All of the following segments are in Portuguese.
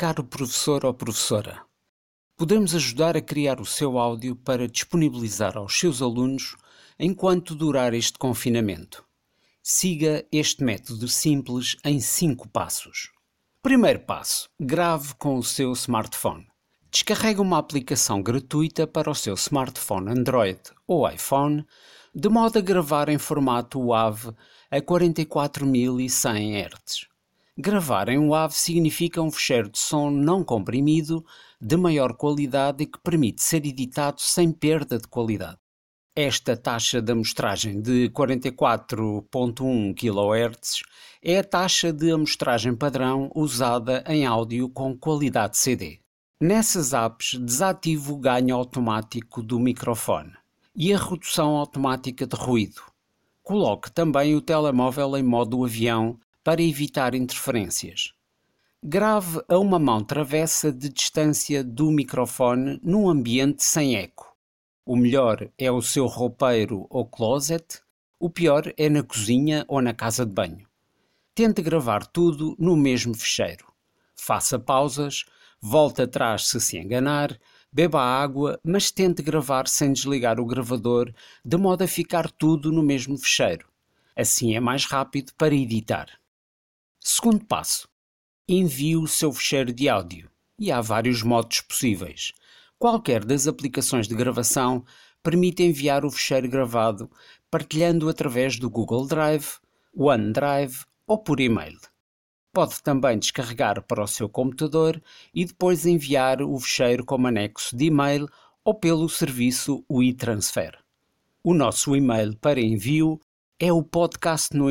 Caro professor ou professora, podemos ajudar a criar o seu áudio para disponibilizar aos seus alunos enquanto durar este confinamento. Siga este método simples em 5 passos. Primeiro passo: grave com o seu smartphone. Descarregue uma aplicação gratuita para o seu smartphone Android ou iPhone, de modo a gravar em formato WAV a 44.100 Hz. Gravar em WAV significa um fecheiro de som não comprimido, de maior qualidade e que permite ser editado sem perda de qualidade. Esta taxa de amostragem de 44.1 kHz é a taxa de amostragem padrão usada em áudio com qualidade CD. Nessas apps, desative o ganho automático do microfone e a redução automática de ruído. Coloque também o telemóvel em modo avião para evitar interferências. Grave a uma mão travessa de distância do microfone num ambiente sem eco. O melhor é o seu roupeiro ou closet, o pior é na cozinha ou na casa de banho. Tente gravar tudo no mesmo fecheiro. Faça pausas, volte atrás se se enganar, beba água, mas tente gravar sem desligar o gravador, de modo a ficar tudo no mesmo fecheiro. Assim é mais rápido para editar. Segundo passo: envie o seu fecheiro de áudio. E há vários modos possíveis. Qualquer das aplicações de gravação permite enviar o fecheiro gravado partilhando através do Google Drive, OneDrive ou por e-mail. Pode também descarregar para o seu computador e depois enviar o fecheiro como anexo de e-mail ou pelo serviço WeTransfer. O nosso e-mail para envio é o podcast no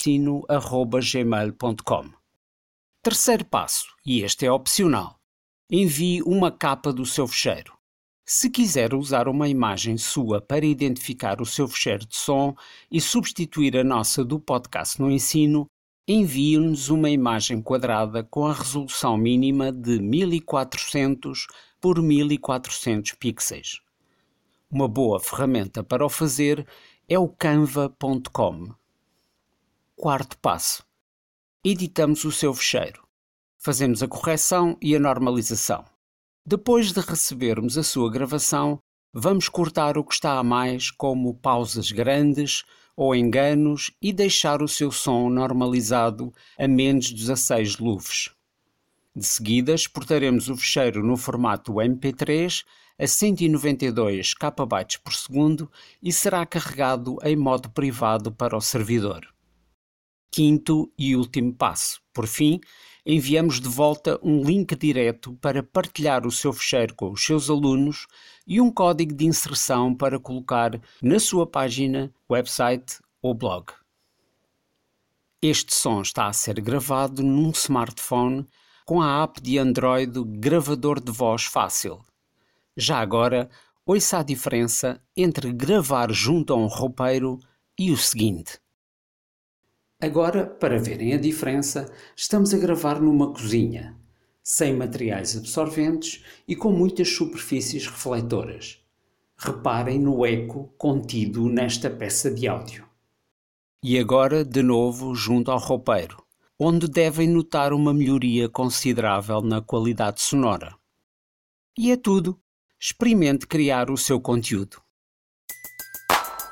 sino.gmail.com. Terceiro passo, e este é opcional. Envie uma capa do seu fecheiro. Se quiser usar uma imagem sua para identificar o seu fecheiro de som e substituir a nossa do podcast no ensino, envie-nos uma imagem quadrada com a resolução mínima de 1400 por 1400 pixels. Uma boa ferramenta para o fazer é o canva.com. Quarto passo: editamos o seu fecheiro. Fazemos a correção e a normalização. Depois de recebermos a sua gravação, vamos cortar o que está a mais, como pausas grandes ou enganos, e deixar o seu som normalizado a menos 16 luvs. De seguida, exportaremos o fecheiro no formato MP3 a 192 KB por segundo e será carregado em modo privado para o servidor. Quinto e último passo. Por fim, enviamos de volta um link direto para partilhar o seu fecheiro com os seus alunos e um código de inserção para colocar na sua página, website ou blog. Este som está a ser gravado num smartphone com a app de Android Gravador de Voz Fácil. Já agora, ouça a diferença entre gravar junto a um roupeiro e o seguinte. Agora, para verem a diferença, estamos a gravar numa cozinha, sem materiais absorventes e com muitas superfícies refletoras. Reparem no eco contido nesta peça de áudio. E agora, de novo, junto ao roupeiro, onde devem notar uma melhoria considerável na qualidade sonora. E é tudo. Experimente criar o seu conteúdo.